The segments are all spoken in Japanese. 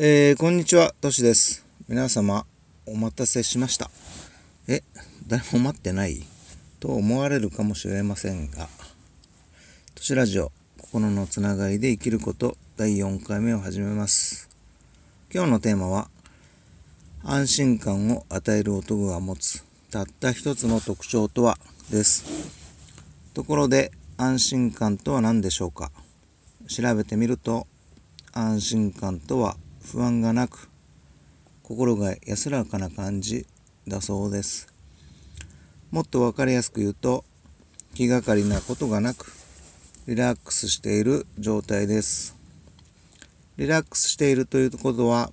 えー、こんにちは、としです。皆様、お待たせしました。え、誰も待ってない？と思われるかもしれませんが、都市ラジオ、心のつながりで生きること、第4回目を始めます。今日のテーマは、安心感を与える男が持つ、たった一つの特徴とは、です。ところで、安心感とは何でしょうか？調べてみると、安心感とは不安がなく心が安らかな感じだそうです。もっと分かりやすく言うと気がかりなことがなくリラックスしている状態です。リラックスしているということは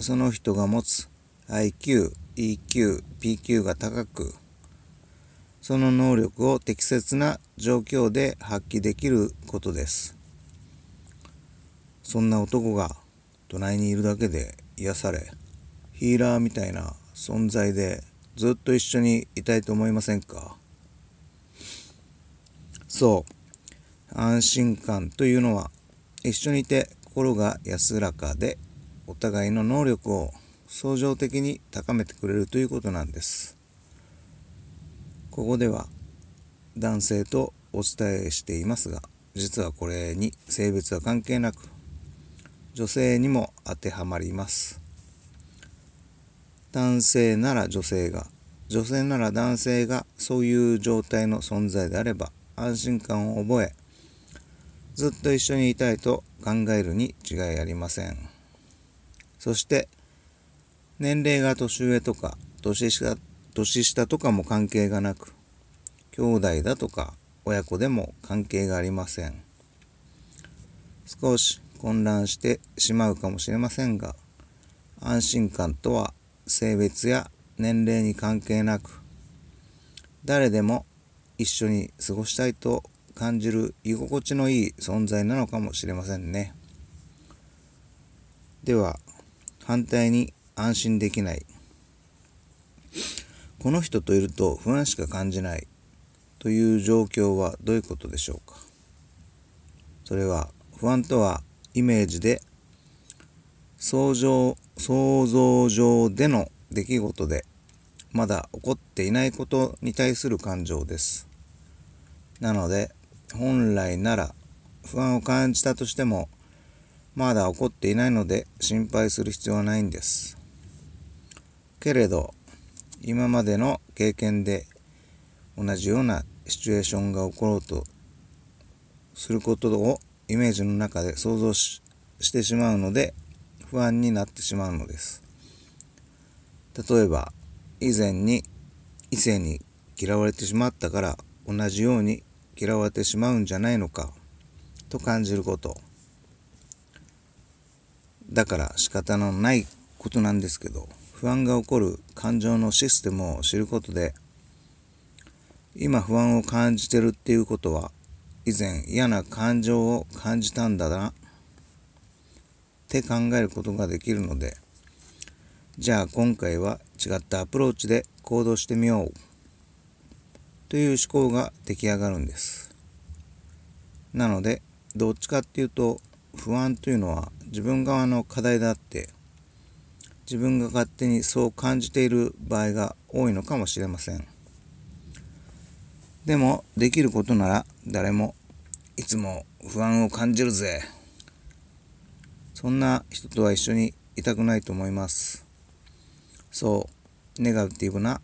その人が持つ IQ、EQ、PQ が高くその能力を適切な状況で発揮できることです。そんな男が隣にいるだけで癒されヒーラーみたいな存在でずっと一緒にいたいと思いませんか？そう。安心感というのは一緒にいて心が安らかでお互いの能力を相乗的に高めてくれるということなんです。ここでは男性とお伝えしていますが実はこれに性別は関係なく女性にも当てはまります。男性なら女性が女性なら男性がそういう状態の存在であれば安心感を覚えずっと一緒にいたいと考えるに違いありません。そして年齢が年上とか年下年下とかも関係がなく兄弟だとか親子でも関係がありません。少し混乱してしまうかもしれませんが安心感とは性別や年齢に関係なく誰でも一緒に過ごしたいと感じる居心地のいい存在なのかもしれませんね。では反対に安心できない。この人といると不安しか感じない。という状況はどういうことでしょうか。それは不安とはイメージで想像想像上での出来事でまだ起こっていないことに対する感情です。なので本来なら不安を感じたとしてもまだ起こっていないので心配する必要はないんです。けれど今までの経験で同じようなシチュエーションが起ころうとすることをイメージの中で想像してしまうので不安になってしまうのです。例えば以前に異性に嫌われてしまったから同じように嫌われてしまうんじゃないのかと感じること。だから仕方のないことなんですけど不安が起こる感情のシステムを知ることで今不安を感じてるっていうことは以前嫌な感情を感じたんだな。って考えることができるので。じゃあ今回は違ったアプローチで行動してみよう。という思考が出来上がるんです。なのでどっちかっていうと不安というのは自分側の課題であって自分が勝手にそう感じている場合が多いのかもしれません。でもできることなら誰もいつも不安を感じるぜ。そんな人とは一緒にいたくないと思います。そうネガティブな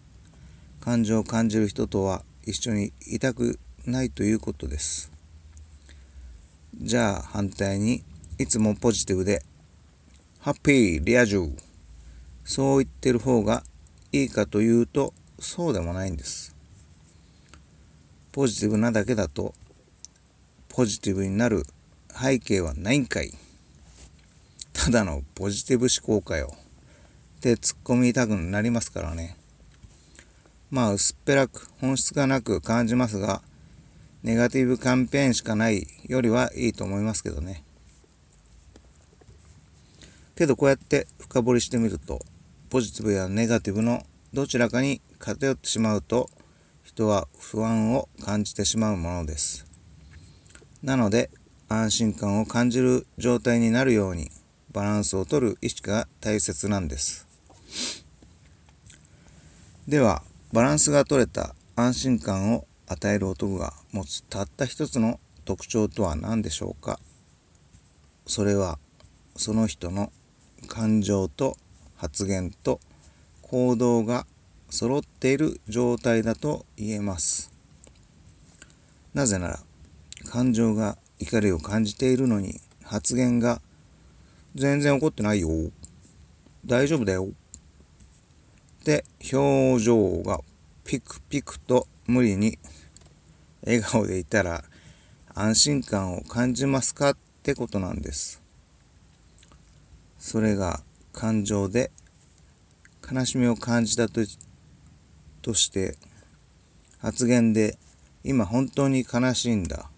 感情を感じる人とは一緒にいたくないということです。じゃあ反対にいつもポジティブでハッピーリア充。そう言ってる方がいいかというとそうでもないんです。ポジティブなだけだとポジティブになる背景はないんかい。ただのポジティブ思考かよ。って突っ込みたくなりますからね。まあ薄っぺらく本質がなく感じますがネガティブキャンペーンしかないよりはいいと思いますけどね。けどこうやって深掘りしてみるとポジティブやネガティブのどちらかに偏ってしまうと人は不安を感じてしまうものです。なので安心感を感じる状態になるようにバランスをとる意識が大切なんですではバランスが取れた安心感を与える男が持つたった一つの特徴とは何でしょうか？それはその人の感情と発言と行動が揃っている状態だと言えます。なぜなら感情が怒りを感じているのに発言が全然怒ってないよ。大丈夫だよ。で表情がピクピクと無理に笑顔でいたら安心感を感じますかってことなんです。それが感情で悲しみを感じたととして発言で今本当に悲しいんだ。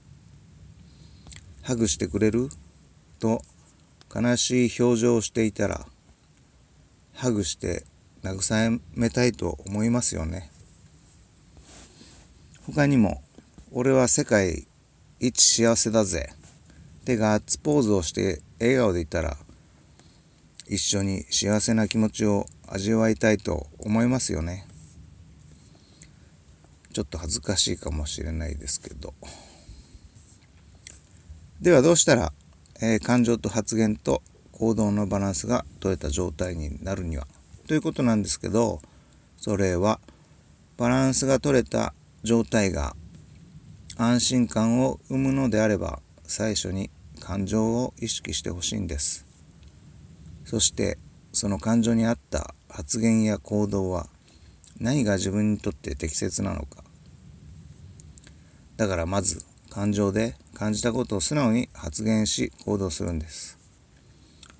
ハグしてくれる？と悲しい表情をしていたらハグして慰めたいと思いますよね。他にも俺は世界一幸せだぜ。ってガッツポーズをして笑顔でいたら一緒に幸せな気持ちを味わいたいと思いますよね。ちょっと恥ずかしいかもしれないですけど。ではどうしたら、えー、感情と発言と行動のバランスが取れた状態になるには？ということなんですけどそれはバランスが取れた状態が安心感を生むのであれば最初に感情を意識してほしいんです。そしてその感情に合った発言や行動は何が自分にとって適切なのか。だからまず感情で感じたことを素直に発言し行動するんです。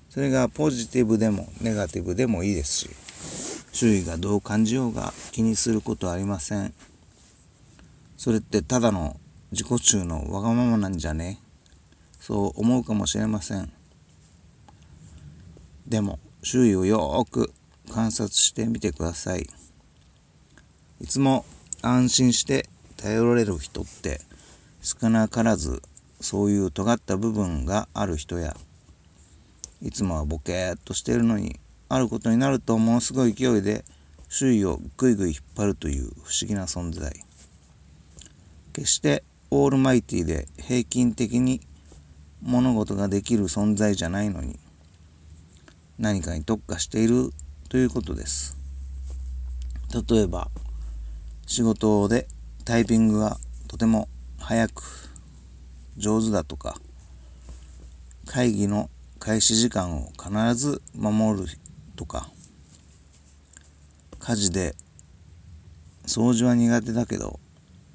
それがポジティブでもネガティブでもいいですし周囲がどう感じようが気にすることはありません。それってただの自己中のわがままなんじゃね？そう思うかもしれません。でも周囲をよーく観察してみてください。いつも安心して頼られる人って少なからずそういう尖った部分がある人やいつもはボケーっとしているのにあることになるとものすごい勢いで周囲をぐいぐい引っ張るという不思議な存在決してオールマイティで平均的に物事ができる存在じゃないのに何かに特化しているということです。例えば仕事でタイピングがとても早く上手だとか会議の開始時間を必ず守るとか家事で掃除は苦手だけど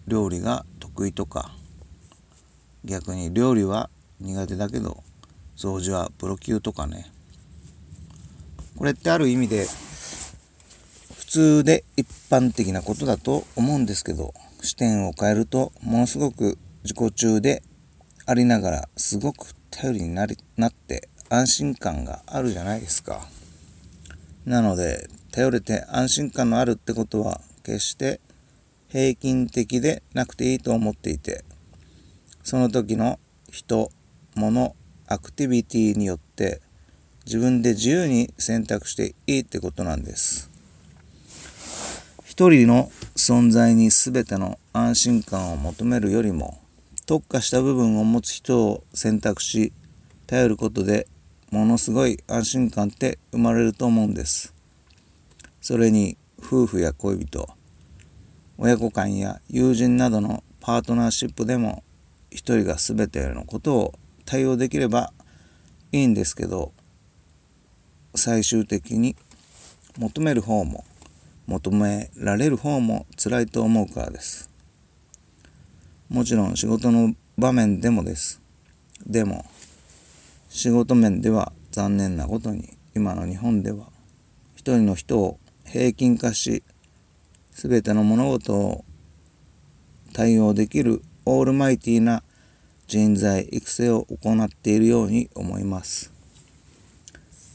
料理が得意とか逆に料理は苦手だけど掃除はプロ級とかね。これってある意味で通で一般的なことだと思うんですけど視点を変えるとものすごく自己中でありながらすごく頼りになりなって安心感があるじゃないですか。なので頼れて安心感のあるってことは決して平均的でなくていいと思っていてその時の人物アクティビティによって自分で自由に選択していいってことなんです。一人の存在に全ての安心感を求めるよりも特化した部分を持つ人を選択し頼ることでものすごい安心感って生まれると思うんです。それに夫婦や恋人親子間や友人などのパートナーシップでも一人が全てのことを対応できればいいんですけど最終的に求める方も求められる方も辛いと思うからです。もちろん仕事の場面でもです。でも仕事面では残念なことに今の日本では一人の人を平均化し全ての物事を対応できるオールマイティな人材育成を行っているように思います。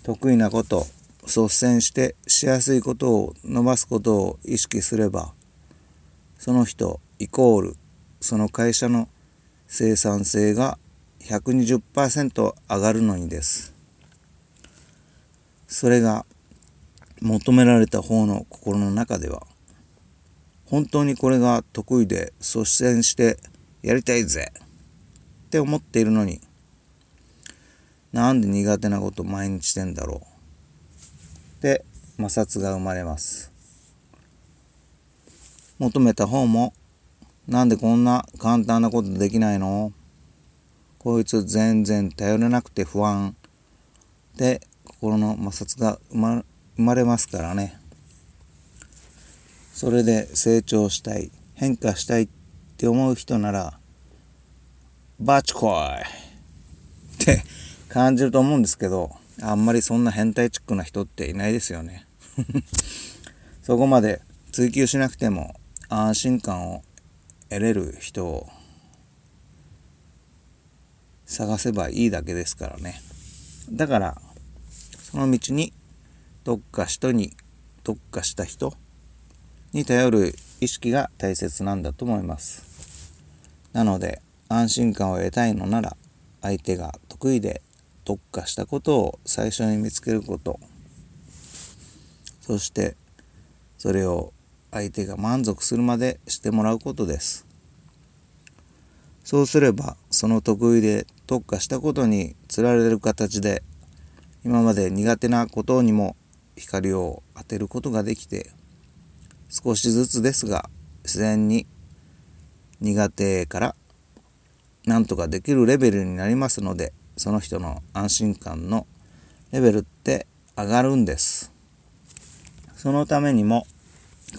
得意なこと率先してしやすいことを伸ばすことを意識すればその人イコールその会社の生産性が120%上がるのにです。それが求められた方の心の中では本当にこれが得意で率先してやりたいぜって思っているのになんで苦手なこと毎日してんだろうで摩擦が生まれます。求めた方もなんでこんな簡単なことできないの？こいつ全然頼れなくて不安。で心の摩擦が生ま生まれますからね。それで成長したい変化したいって思う人ならバチコイって感じると思うんですけどあんまりそんな変態チックな人っていないですよね。そこまで追求しなくても安心感を得れる人を探せばいいだけですからね。だからその道に特化した人に特化した人に頼る意識が大切なんだと思います。なので安心感を得たいのなら相手が得意で特化したことを最初に見つけること。そしてそれを相手が満足するまでしてもらうことです。そうすればその得意で特化したことにつられる形で今まで苦手なことにも光を当てることができて少しずつですが自然に苦手からなんとかできるレベルになりますのでその人の安心感のレベルって上がるんですそのためにも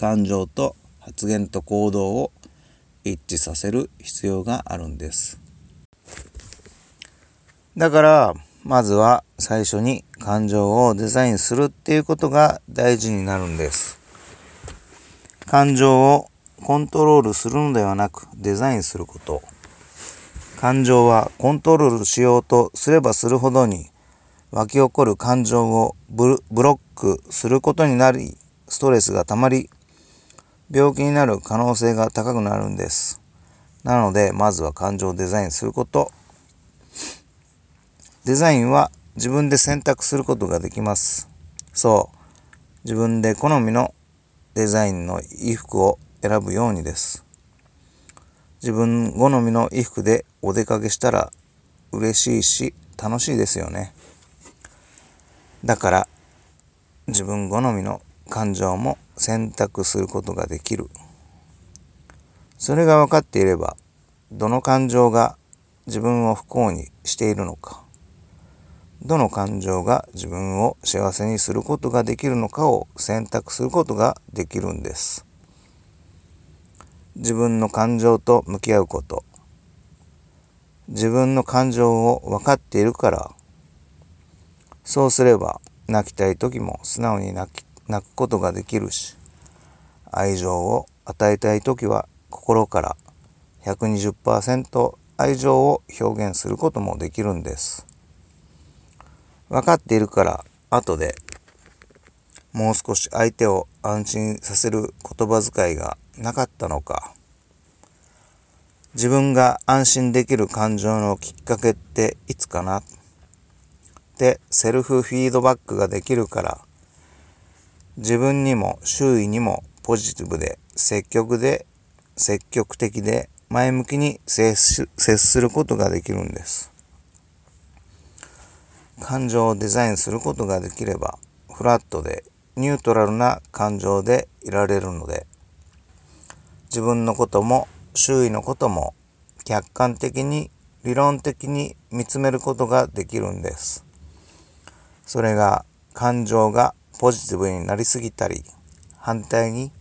感情と発言と行動を一致させる必要があるんですだからまずは最初に感情をデザインするっていうことが大事になるんです。感情をコントロールするのではなくデザインすること。感情はコントロールしようとすればするほどに湧き起こる感情をブロックすることになりストレスが溜まり病気になる可能性が高くなるんです。なのでまずは感情をデザインすることデザインは自分で選択することができます。そう。自分で好みのデザインの衣服を選ぶようにです。自分好みの衣服でお出かけしたら嬉しいし楽しいですよね。だから自分好みの感情も選択することができる。それが分かっていればどの感情が自分を不幸にしているのかどの感情が自分を幸せにすることができるのかを選択することができるんです。自分の感情と向き合うこと。自分の感情を分かっているから、そうすれば泣きたい時も素直に泣き泣くことができるし、愛情を与えたい時は心から120%愛情を表現することもできるんです。分かっているから後でもう少し相手を安心させる言葉遣いがなかったのか。自分が安心できる感情のきっかけっていつかな。ってセルフフィードバックができるから。自分にも周囲にもポジティブで積極で積極的で前向きに接することができるんです。感情をデザインすることができればフラットでニュートラルな感情でいられるので自分のことも周囲のことも客観的に理論的に見つめることができるんです。それが感情がポジティブになりすぎたり反対に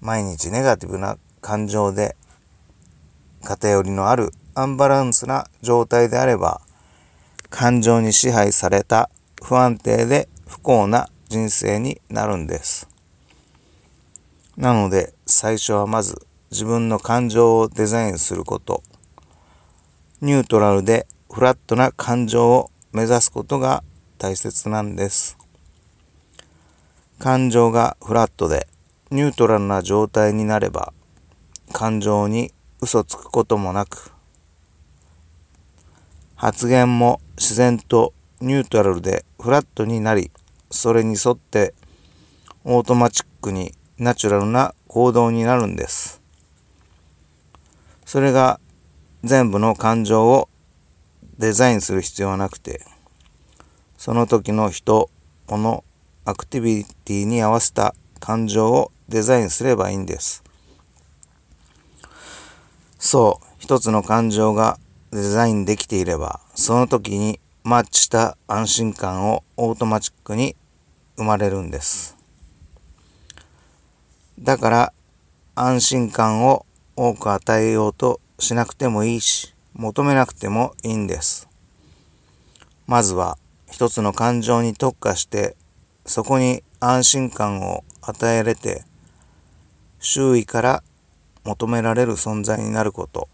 毎日ネガティブな感情で偏りのあるアンバランスな状態であれば感情に支配された不安定で不幸な人生になるんです。なので最初はまず自分の感情をデザインすること、ニュートラルでフラットな感情を目指すことが大切なんです。感情がフラットでニュートラルな状態になれば感情に嘘つくこともなく発言も自然とニュートラルでフラットになりそれに沿ってオートマチックにナチュラルな行動になるんです。それが全部の感情をデザインする必要はなくて、その時の人、物、アクティビティに合わせた感情をデザインすればいいんです。そう、一つの感情がデザインできていれば、その時にマッチした安心感をオートマチックに生まれるんです。だから安心感を多く与えようとしなくてもいいし、求めなくてもいいんです。まずは一つの感情に特化して、そこに安心感を与えれて、周囲から求められる存在になること。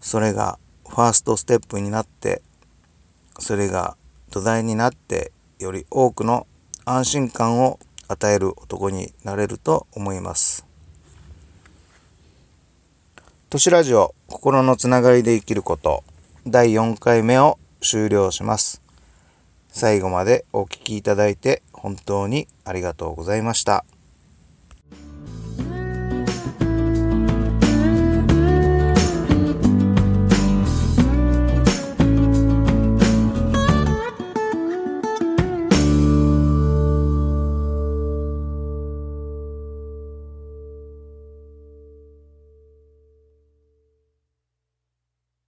それがファーストステップになって、それが土台になって、より多くの安心感を与える男になれると思います。都市ラジオ心のつながりで生きること第4回目を終了します。最後までお聴きいただいて本当にありがとうございました。